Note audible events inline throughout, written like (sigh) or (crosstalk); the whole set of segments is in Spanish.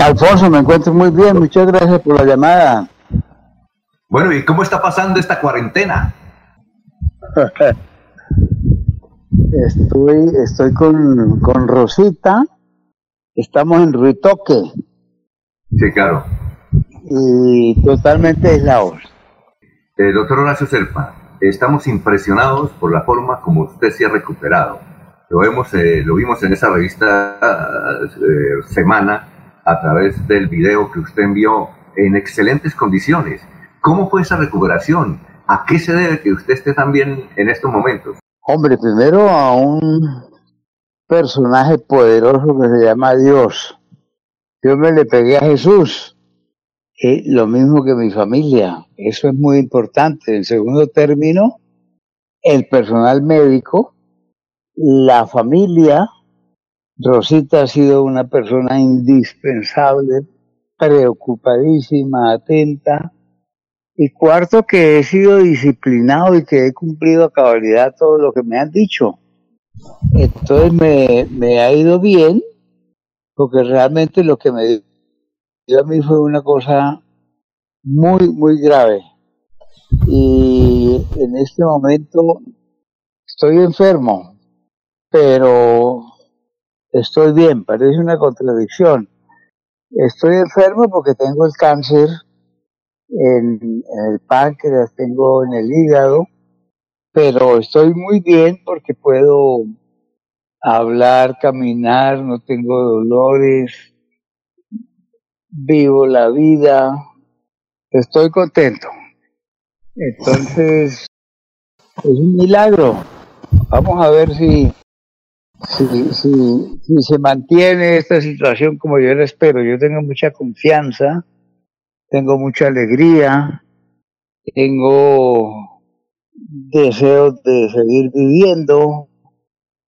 Alfonso, me encuentro muy bien, muchas gracias por la llamada. Bueno, ¿y cómo está pasando esta cuarentena? (laughs) estoy estoy con, con Rosita, estamos en Ruitoque. Sí, claro. Y totalmente aislados. Eh, doctor Horacio Serpa, estamos impresionados por la forma como usted se ha recuperado. Lo, vemos, eh, lo vimos en esa revista eh, Semana a través del video que usted envió en excelentes condiciones. ¿Cómo fue esa recuperación? ¿A qué se debe que usted esté tan bien en estos momentos? Hombre, primero a un personaje poderoso que se llama Dios. Yo me le pegué a Jesús. Y lo mismo que mi familia. Eso es muy importante. En segundo término, el personal médico, la familia. Rosita ha sido una persona indispensable, preocupadísima, atenta, y cuarto, que he sido disciplinado y que he cumplido a cabalidad todo lo que me han dicho. Entonces me, ha ido bien, porque realmente lo que me dio a mí fue una cosa muy, muy grave. Y en este momento estoy enfermo, pero estoy bien, parece una contradicción. Estoy enfermo porque tengo el cáncer en, el páncreas, tengo en el hígado, pero estoy muy bien porque puedo hablar, caminar, no tengo dolores, vivo la vida, estoy contento. Entonces, es un milagro. Vamos a ver si, si, se mantiene esta situación como yo la espero. Yo tengo mucha confianza tengo mucha alegría, tengo deseos de seguir viviendo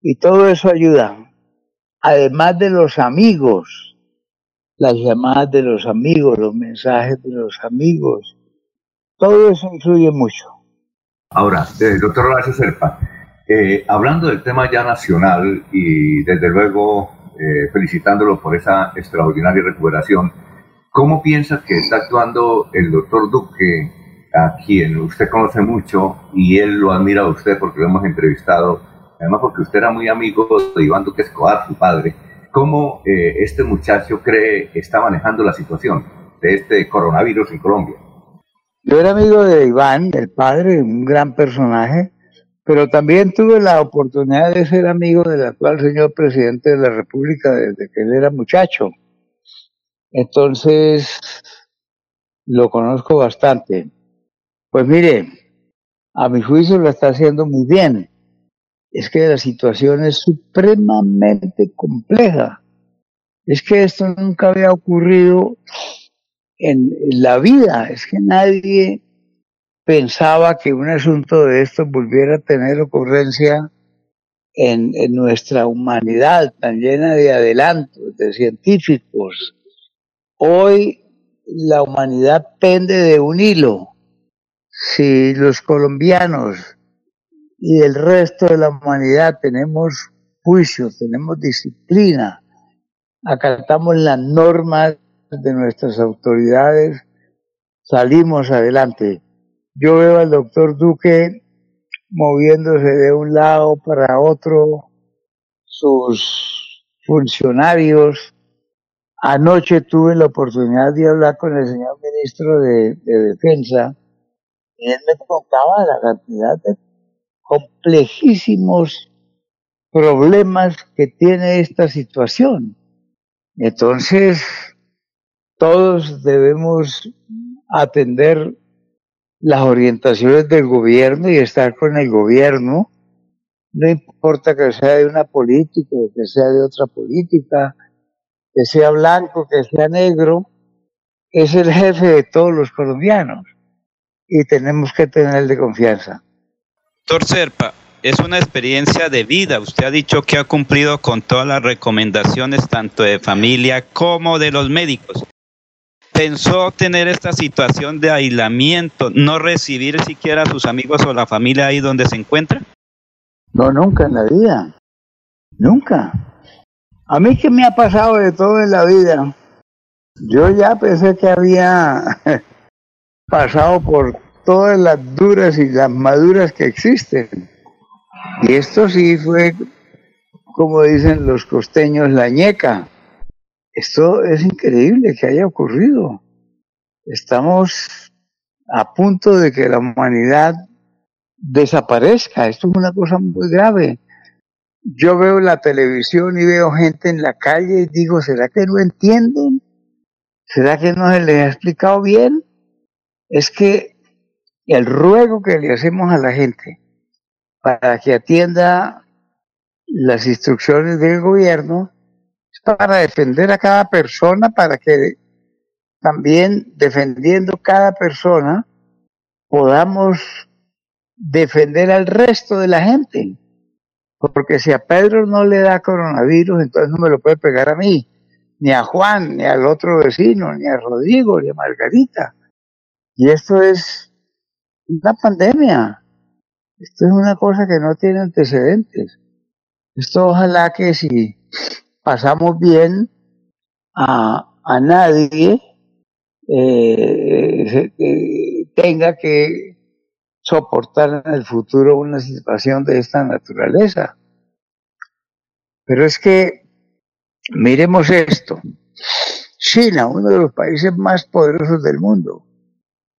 y todo eso ayuda. Además de los amigos, las llamadas de los amigos, los mensajes de los amigos, todo eso influye mucho. Ahora, eh, doctor Horacio Serpa, eh, hablando del tema ya nacional y desde luego eh, felicitándolo por esa extraordinaria recuperación, ¿Cómo piensa que está actuando el doctor Duque, a quien usted conoce mucho y él lo admira a usted porque lo hemos entrevistado, además porque usted era muy amigo de Iván Duque Escobar, su padre? ¿Cómo eh, este muchacho cree está manejando la situación de este coronavirus en Colombia? Yo era amigo de Iván, el padre, un gran personaje, pero también tuve la oportunidad de ser amigo del actual señor presidente de la República desde que él era muchacho. Entonces, lo conozco bastante. Pues mire, a mi juicio lo está haciendo muy bien. Es que la situación es supremamente compleja. Es que esto nunca había ocurrido en, la vida. Es que nadie pensaba que un asunto de esto volviera a tener ocurrencia en, nuestra humanidad tan llena de adelantos, de científicos, Hoy la humanidad pende de un hilo. Si los colombianos y el resto de la humanidad tenemos juicio, tenemos disciplina, acatamos las normas de nuestras autoridades, salimos adelante. Yo veo al doctor Duque moviéndose de un lado para otro, sus funcionarios Anoche tuve la oportunidad de hablar con el señor ministro de, Defensa y él me contaba la cantidad de complejísimos problemas que tiene esta situación. Entonces, todos debemos atender las orientaciones del gobierno y estar con el gobierno. No importa que sea de una política que sea de otra política, que sea blanco, que sea negro, es el jefe de todos los colombianos y tenemos que tenerle confianza. Doctor Serpa, es una experiencia de vida. Usted ha dicho que ha cumplido con todas las recomendaciones tanto de familia como de los médicos. ¿Pensó tener esta situación de aislamiento, no recibir siquiera a sus amigos o la familia ahí donde se encuentra? No, nunca en la vida. Nunca. A mí que me ha pasado de todo en la vida. Yo ya pensé que había (laughs) pasado por todas las duras y las maduras que existen. Y esto sí fue, como dicen los costeños, la ñeca. Esto es increíble que haya ocurrido. Estamos a punto de que la humanidad desaparezca. Esto es una cosa muy grave. Yo veo la televisión y veo gente en la calle y digo, ¿será que no entienden? ¿Será que no se les ha explicado bien? Es que el ruego que le hacemos a la gente para que atienda las instrucciones del gobierno para defender a cada persona, para que también defendiendo cada persona podamos defender al resto de la gente. Porque si a Pedro no le da coronavirus, entonces no me lo puede pegar a mí, ni a Juan, ni al otro vecino, ni a Rodrigo, ni a Margarita. Y esto es una pandemia. Esto es una cosa que no tiene antecedentes. Esto ojalá que si pasamos bien a, a nadie eh, tenga que soportar en el futuro una situación de esta naturaleza. Pero es que, miremos esto, China, uno de los países más poderosos del mundo,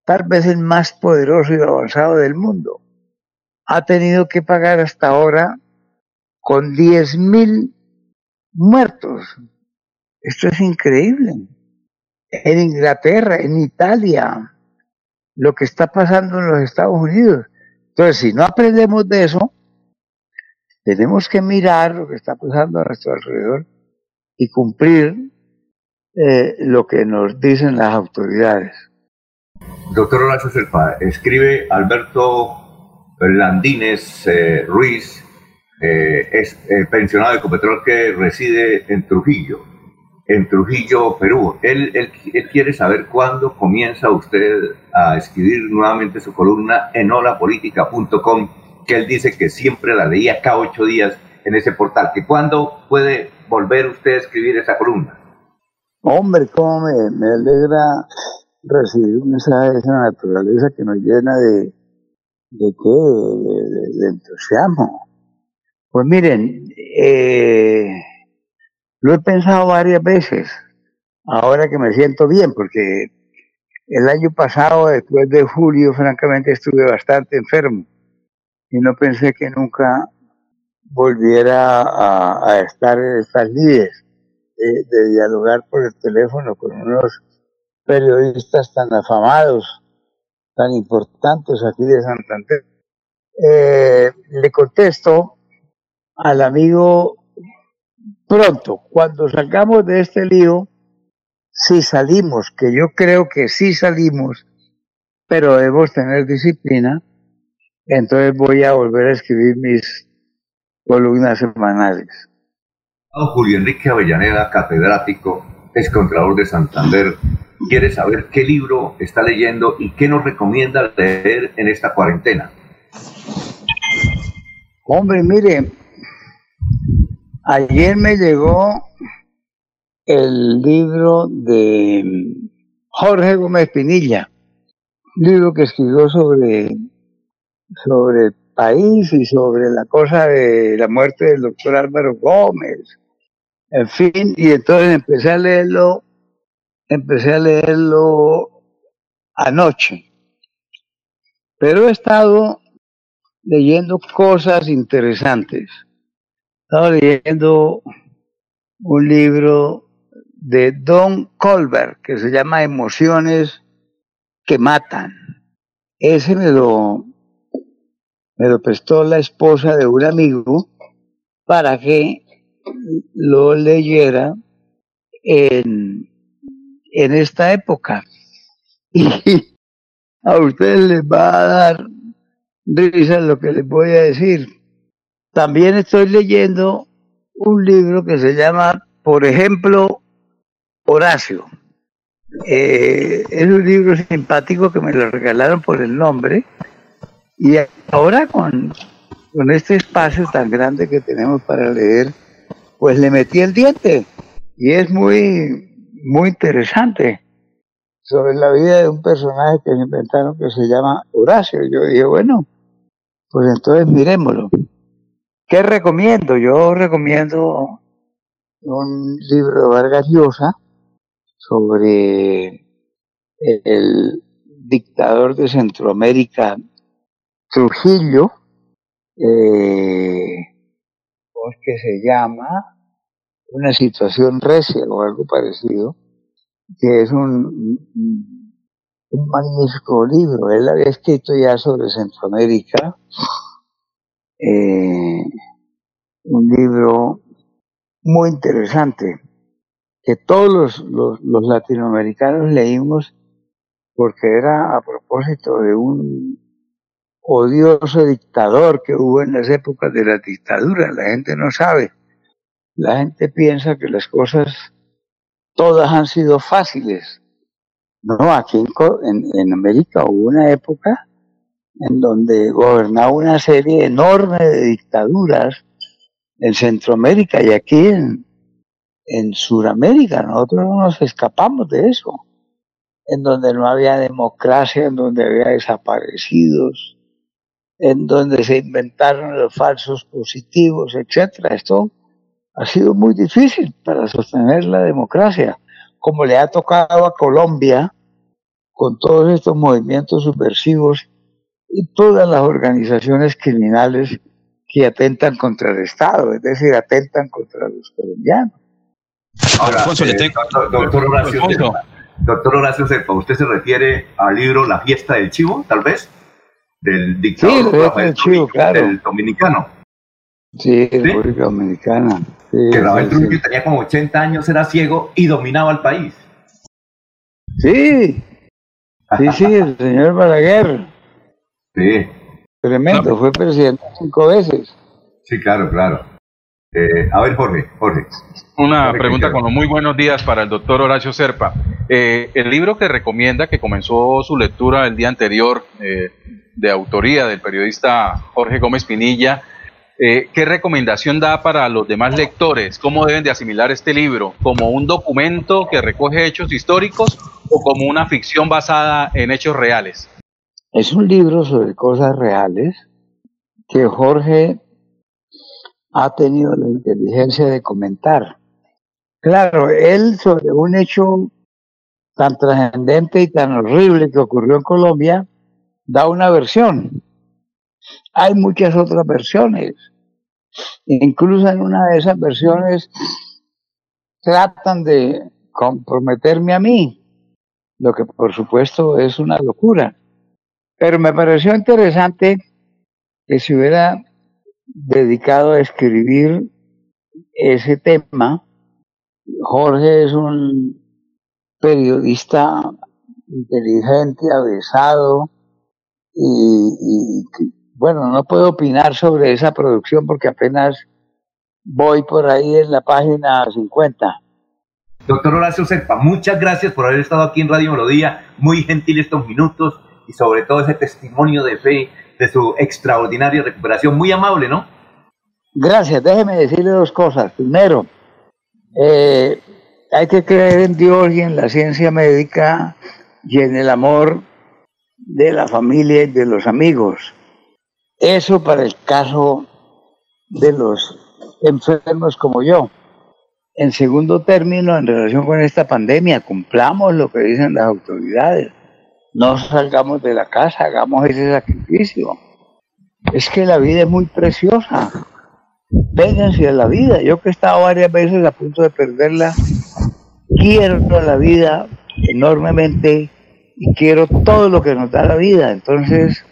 tal vez el más poderoso y avanzado del mundo, ha tenido que pagar hasta ahora con 10.000 muertos. Esto es increíble. En Inglaterra, en Italia, lo que está pasando en los Estados Unidos. Entonces, si no aprendemos de eso, tenemos que mirar lo que está pasando a nuestro alrededor y cumplir eh, lo que nos dicen las autoridades. Doctor Horacio Serpa, escribe Alberto Landines eh, Ruiz, eh, es pensionado de Ecopetrol que reside en Trujillo en Trujillo, Perú. Él, él, quiere saber cuándo comienza usted a escribir nuevamente su columna en holapolitica.com, que él dice que siempre la leía cada ocho días en ese portal. ¿Que ¿Cuándo puede volver usted a escribir esa columna? Hombre, cómo me, alegra recibir un mensaje de esa naturaleza que nos llena de, de qué, de, entusiasmo. Pues miren, eh, lo he pensado varias veces, ahora que me siento bien, porque el año pasado, después de julio, francamente estuve bastante enfermo y no pensé que nunca volviera a, estar en estas líderes de, dialogar por el teléfono con unos periodistas tan afamados, tan importantes aquí de Santander. Eh, le contesto al amigo pronto, cuando salgamos de este lío, si salimos, que yo creo que sí salimos, pero debemos tener disciplina, entonces voy a volver a escribir mis columnas semanales. Julio Enrique Avellaneda, catedrático, es contralor de Santander, quiere saber qué libro está leyendo y qué nos recomienda leer en esta cuarentena. Hombre, mire, Ayer me llegó el libro de Jorge Gómez Pinilla, libro que escribió sobre, sobre el país y sobre la cosa de la muerte del doctor Álvaro Gómez. En fin, y entonces empecé a leerlo, empecé a leerlo anoche. Pero he estado leyendo cosas interesantes. Estaba leyendo un libro de Don Colbert que se llama Emociones que matan. Ese me lo, me lo prestó la esposa de un amigo para que lo leyera en, en esta época. (laughs) Y a ustedes les va a dar risa lo que les voy a decir. También estoy leyendo un libro que se llama, por ejemplo, Horacio. Eh, es un libro simpático que me lo regalaron por el nombre. Y ahora con, con este espacio tan grande que tenemos para leer, pues le metí el diente. Y es muy, muy interesante sobre la vida de un personaje que inventaron que se llama Horacio. Yo dije, bueno, pues entonces miremoslo. ¿Qué recomiendo? Yo recomiendo un libro de Vargas Llosa sobre el dictador de Centroamérica, Trujillo, eh, que se llama Una situación recia o algo parecido, que es un, un magnífico libro. Él había escrito ya sobre Centroamérica, eh, un libro muy interesante que todos los, los, latinoamericanos leímos porque era a propósito de un odioso dictador que hubo en las épocas de la dictadura. La gente no sabe. La gente piensa que las cosas todas han sido fáciles. No, aquí en, en América hubo una época en donde gobernaba una serie enorme de dictaduras en Centroamérica y aquí en, en Sudamérica. Nosotros no nos escapamos de eso. En donde no había democracia, en donde había desaparecidos, en donde se inventaron los falsos positivos, etcétera. Esto ha sido muy difícil para sostener la democracia, como le ha tocado a Colombia con todos estos movimientos subversivos y todas las organizaciones criminales que atentan contra el Estado, es decir, atentan contra los colombianos. Ahora, eh, doctor, Horacio Serpa, doctor Horacio ¿usted se refiere al libro La fiesta del chivo, tal vez? Del dictador del chivo, claro. del dominicano. Sí, República Dominicana. que Rafael Trujillo tenía como 80 años, era ciego y dominaba el país. Sí, sí, sí, el señor Balaguer. Sí. Tremendo, fue presidente cinco veces. Sí, claro, claro. Eh, a ver, Jorge, Jorge. Una pregunta con los muy buenos días para el doctor Horacio Serpa. Eh, el libro que recomienda, que comenzó su lectura el día anterior, eh, de autoría del periodista Jorge Gómez Pinilla, ¿qué recomendación da para los demás lectores? ¿Cómo deben de asimilar este libro? ¿Como un documento que recoge hechos históricos o como una ficción basada en hechos reales? Es un libro sobre cosas reales que Jorge ha tenido la inteligencia de comentar. Claro, él sobre un hecho tan trascendente y tan horrible que ocurrió en Colombia, da una versión. Hay muchas otras versiones. Incluso en una de esas versiones tratan de comprometerme a mí, lo que por supuesto es una locura. Pero me pareció interesante que se hubiera dedicado a escribir ese tema. Jorge es un periodista inteligente, avesado, y, bueno, no puedo opinar sobre esa producción porque apenas voy por ahí en la página 50. Doctor Horacio Serpa, muchas gracias por haber estado aquí en Radio Melodía, muy gentil estos minutos y sobre todo ese testimonio de fe de su extraordinaria recuperación. Muy amable, ¿no? Gracias. Déjeme decirle dos cosas. Primero, eh, hay que creer en Dios y en la ciencia médica y en el amor de la familia y de los amigos. Eso para el caso de los enfermos como yo. En segundo término, en relación con esta pandemia, cumplamos lo que dicen las autoridades no salgamos de la casa, hagamos ese sacrificio. Es que la vida es muy preciosa. Vénganse a la vida. Yo que he estado varias veces a punto de perderla, quiero la vida enormemente y quiero todo lo que nos da la vida. Entonces,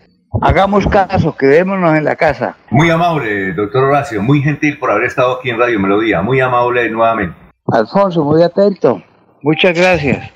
hagamos caso, quedémonos en la casa. Muy amable, doctor Horacio, muy gentil por haber estado aquí en Radio Melodía, muy amable nuevamente. Alfonso, muy atento. Muchas gracias.